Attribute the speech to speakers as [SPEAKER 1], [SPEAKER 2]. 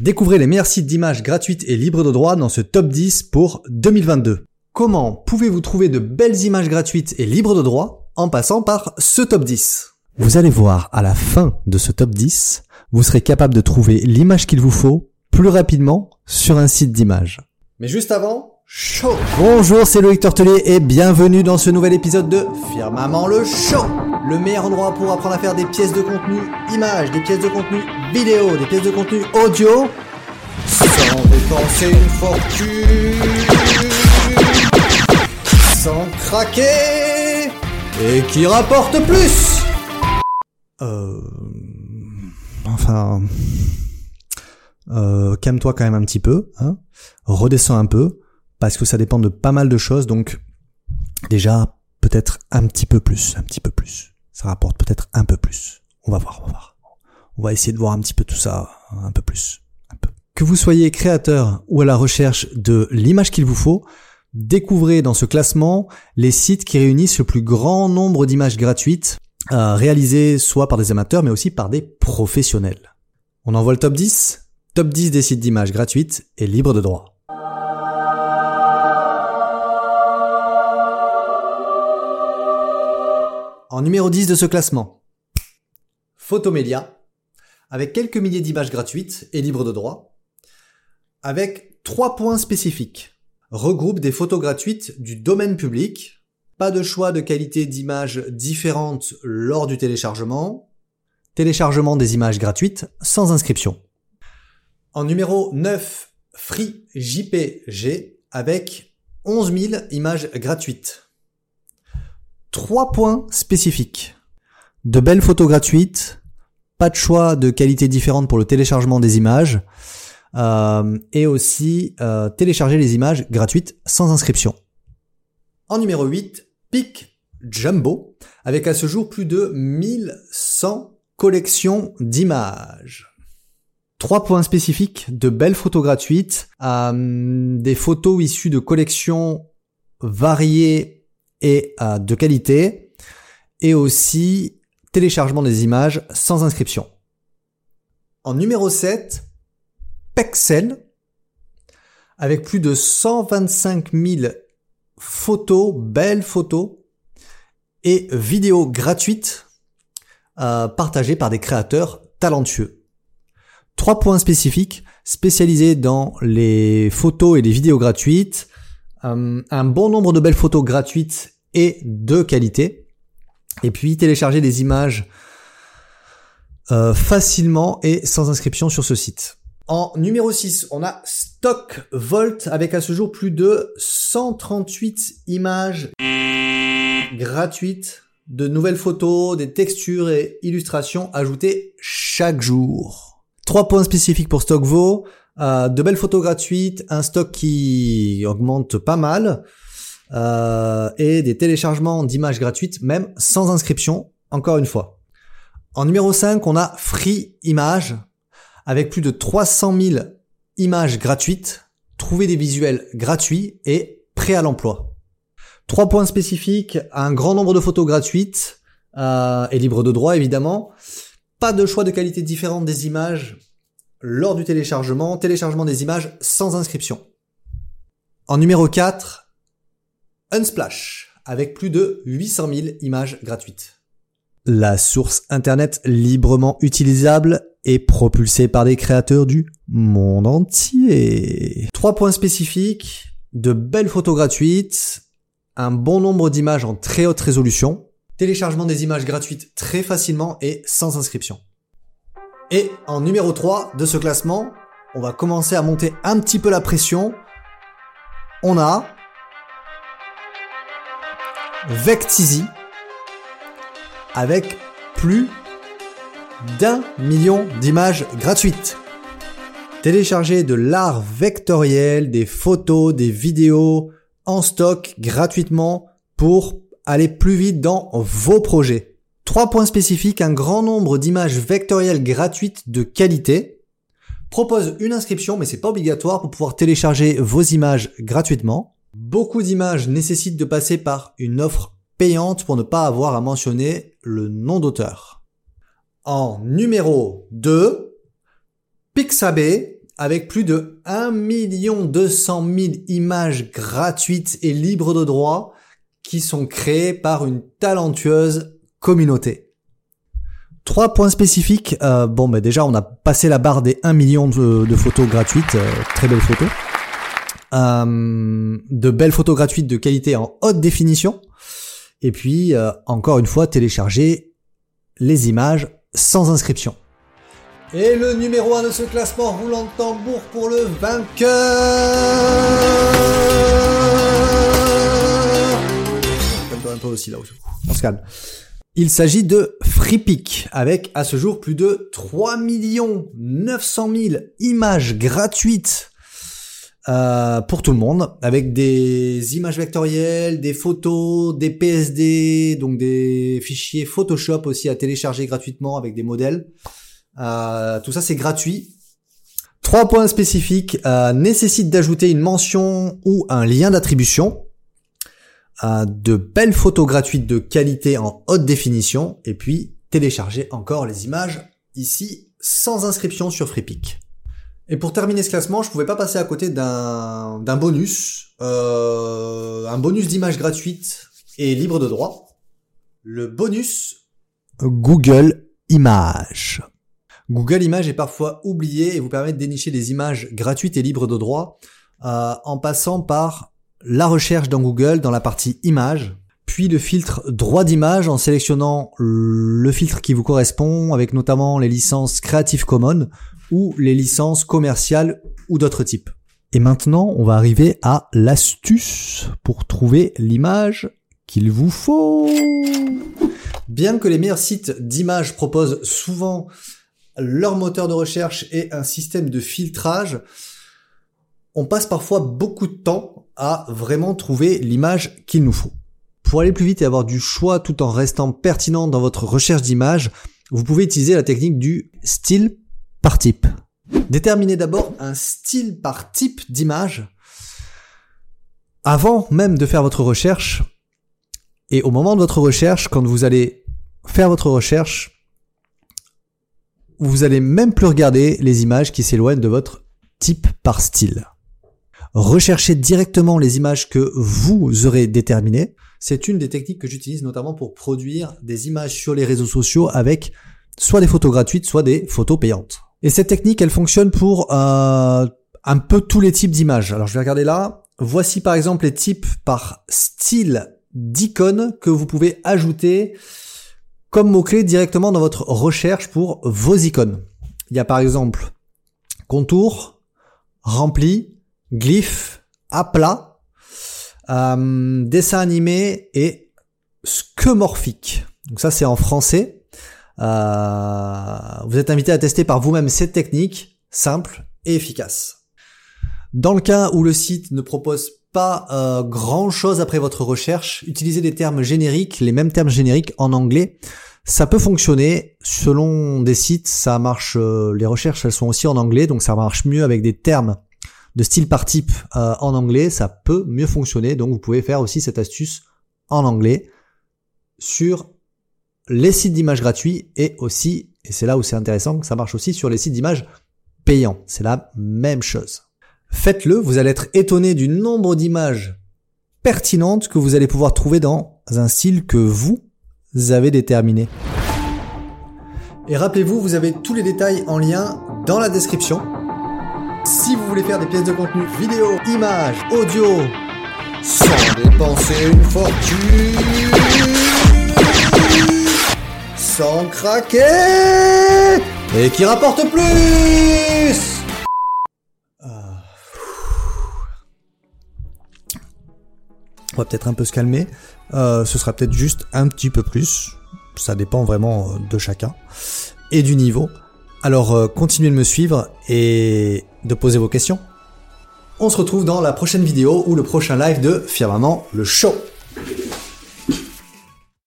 [SPEAKER 1] Découvrez les meilleurs sites d'images gratuites et libres de droit dans ce top 10 pour 2022. Comment pouvez-vous trouver de belles images gratuites et libres de droit en passant par ce top 10 Vous allez voir à la fin de ce top 10, vous serez capable de trouver l'image qu'il vous faut plus rapidement sur un site d'image. Mais juste avant, chaud Bonjour, c'est Loïc Tortelier et bienvenue dans ce nouvel épisode de Firmament le Show. Le meilleur endroit pour apprendre à faire des pièces de contenu images, des pièces de contenu vidéo, des pièces de contenu audio. Sans dépenser une fortune, sans craquer. Et qui rapporte plus. Euh... Enfin... Euh, calme-toi quand même un petit peu, hein. redescends un peu, parce que ça dépend de pas mal de choses, donc déjà peut-être un petit peu plus, un petit peu plus. Ça rapporte peut-être un peu plus. On va voir, on va voir. On va essayer de voir un petit peu tout ça un peu plus. Un peu. Que vous soyez créateur ou à la recherche de l'image qu'il vous faut, découvrez dans ce classement les sites qui réunissent le plus grand nombre d'images gratuites euh, réalisées soit par des amateurs mais aussi par des professionnels. On envoie le top 10 Top 10 des sites d'images gratuites et libres de droit. En numéro 10 de ce classement, Photomedia, avec quelques milliers d'images gratuites et libres de droit, avec trois points spécifiques. Regroupe des photos gratuites du domaine public, pas de choix de qualité d'images différentes lors du téléchargement, téléchargement des images gratuites sans inscription. En numéro 9, Free JPG avec 11 000 images gratuites. Trois points spécifiques. De belles photos gratuites, pas de choix de qualité différente pour le téléchargement des images, euh, et aussi euh, télécharger les images gratuites sans inscription. En numéro 8, Pic Jumbo, avec à ce jour plus de 1100 collections d'images. Trois points spécifiques, de belles photos gratuites, euh, des photos issues de collections variées et euh, de qualité, et aussi téléchargement des images sans inscription. En numéro 7, Pexel, avec plus de 125 000 photos, belles photos, et vidéos gratuites euh, partagées par des créateurs talentueux. Trois points spécifiques spécialisés dans les photos et les vidéos gratuites, euh, un bon nombre de belles photos gratuites et de qualité, et puis télécharger des images euh, facilement et sans inscription sur ce site. En numéro 6, on a Stock Volt avec à ce jour plus de 138 images gratuites de nouvelles photos, des textures et illustrations ajoutées chaque jour. Trois points spécifiques pour StockVo. Euh, de belles photos gratuites, un stock qui augmente pas mal, euh, et des téléchargements d'images gratuites, même sans inscription, encore une fois. En numéro 5, on a Free Image, avec plus de 300 000 images gratuites, trouver des visuels gratuits et prêts à l'emploi. Trois points spécifiques, un grand nombre de photos gratuites, euh, et libres de droit évidemment, pas de choix de qualité différente des images lors du téléchargement, téléchargement des images sans inscription. En numéro 4, Unsplash, avec plus de 800 000 images gratuites. La source internet librement utilisable et propulsée par des créateurs du monde entier. Trois points spécifiques, de belles photos gratuites, un bon nombre d'images en très haute résolution, téléchargement des images gratuites très facilement et sans inscription. Et en numéro 3 de ce classement, on va commencer à monter un petit peu la pression. On a Vectizy avec plus d'un million d'images gratuites. Téléchargez de l'art vectoriel, des photos, des vidéos en stock gratuitement pour aller plus vite dans vos projets. Trois points spécifiques, un grand nombre d'images vectorielles gratuites de qualité. Propose une inscription, mais c'est pas obligatoire pour pouvoir télécharger vos images gratuitement. Beaucoup d'images nécessitent de passer par une offre payante pour ne pas avoir à mentionner le nom d'auteur. En numéro 2, Pixabay avec plus de 1 200 000 images gratuites et libres de droit qui sont créées par une talentueuse communauté. Trois points spécifiques. Euh, bon, bah déjà, on a passé la barre des 1 million de, photos gratuites, euh, très belles photos. Euh, de belles photos gratuites de qualité en haute définition. Et puis, encore une fois, télécharger les images sans inscription. Et le numéro 1 de ce classement, roulant de tambour pour le vainqueur. Il s'agit de FreePic, avec à ce jour plus de 3 900 000 images gratuites euh, pour tout le monde, avec des images vectorielles, des photos, des PSD, donc des fichiers Photoshop aussi à télécharger gratuitement avec des modèles. Euh, tout ça c'est gratuit. Trois points spécifiques euh, nécessitent d'ajouter une mention ou un lien d'attribution de belles photos gratuites de qualité en haute définition et puis télécharger encore les images ici sans inscription sur FreePic. Et pour terminer ce classement, je pouvais pas passer à côté d'un bonus, euh, un bonus d'images gratuites et libre de droit. Le bonus Google Images. Google Images est parfois oublié et vous permet de dénicher des images gratuites et libres de droit euh, en passant par la recherche dans Google dans la partie images, puis le filtre droit d'image en sélectionnant le filtre qui vous correspond avec notamment les licences Creative Commons ou les licences commerciales ou d'autres types. Et maintenant, on va arriver à l'astuce pour trouver l'image qu'il vous faut. Bien que les meilleurs sites d'images proposent souvent leur moteur de recherche et un système de filtrage, on passe parfois beaucoup de temps à vraiment trouver l'image qu'il nous faut. Pour aller plus vite et avoir du choix tout en restant pertinent dans votre recherche d'image, vous pouvez utiliser la technique du style par type. Déterminez d'abord un style par type d'image avant même de faire votre recherche et au moment de votre recherche, quand vous allez faire votre recherche, vous allez même plus regarder les images qui s'éloignent de votre type par style rechercher directement les images que vous aurez déterminées. C'est une des techniques que j'utilise notamment pour produire des images sur les réseaux sociaux avec soit des photos gratuites, soit des photos payantes. Et cette technique, elle fonctionne pour euh, un peu tous les types d'images. Alors je vais regarder là. Voici par exemple les types par style d'icônes que vous pouvez ajouter comme mot-clé directement dans votre recherche pour vos icônes. Il y a par exemple contour, rempli, glyphe, aplat, euh, dessin animé et skeuomorphique. Donc ça c'est en français. Euh, vous êtes invité à tester par vous-même cette technique simple et efficace. Dans le cas où le site ne propose pas euh, grand chose après votre recherche, utilisez des termes génériques, les mêmes termes génériques en anglais. Ça peut fonctionner selon des sites, ça marche. les recherches elles sont aussi en anglais, donc ça marche mieux avec des termes de style par type euh, en anglais, ça peut mieux fonctionner. Donc vous pouvez faire aussi cette astuce en anglais sur les sites d'images gratuits et aussi, et c'est là où c'est intéressant, ça marche aussi sur les sites d'images payants. C'est la même chose. Faites-le, vous allez être étonné du nombre d'images pertinentes que vous allez pouvoir trouver dans un style que vous avez déterminé. Et rappelez-vous, vous avez tous les détails en lien dans la description. Si vous voulez faire des pièces de contenu vidéo, images, audio, sans dépenser une fortune, sans craquer, et qui rapporte plus ah. On va peut-être un peu se calmer. Euh, ce sera peut-être juste un petit peu plus. Ça dépend vraiment euh, de chacun et du niveau. Alors euh, continuez de me suivre et de poser vos questions. On se retrouve dans la prochaine vidéo ou le prochain live de Firmament le show.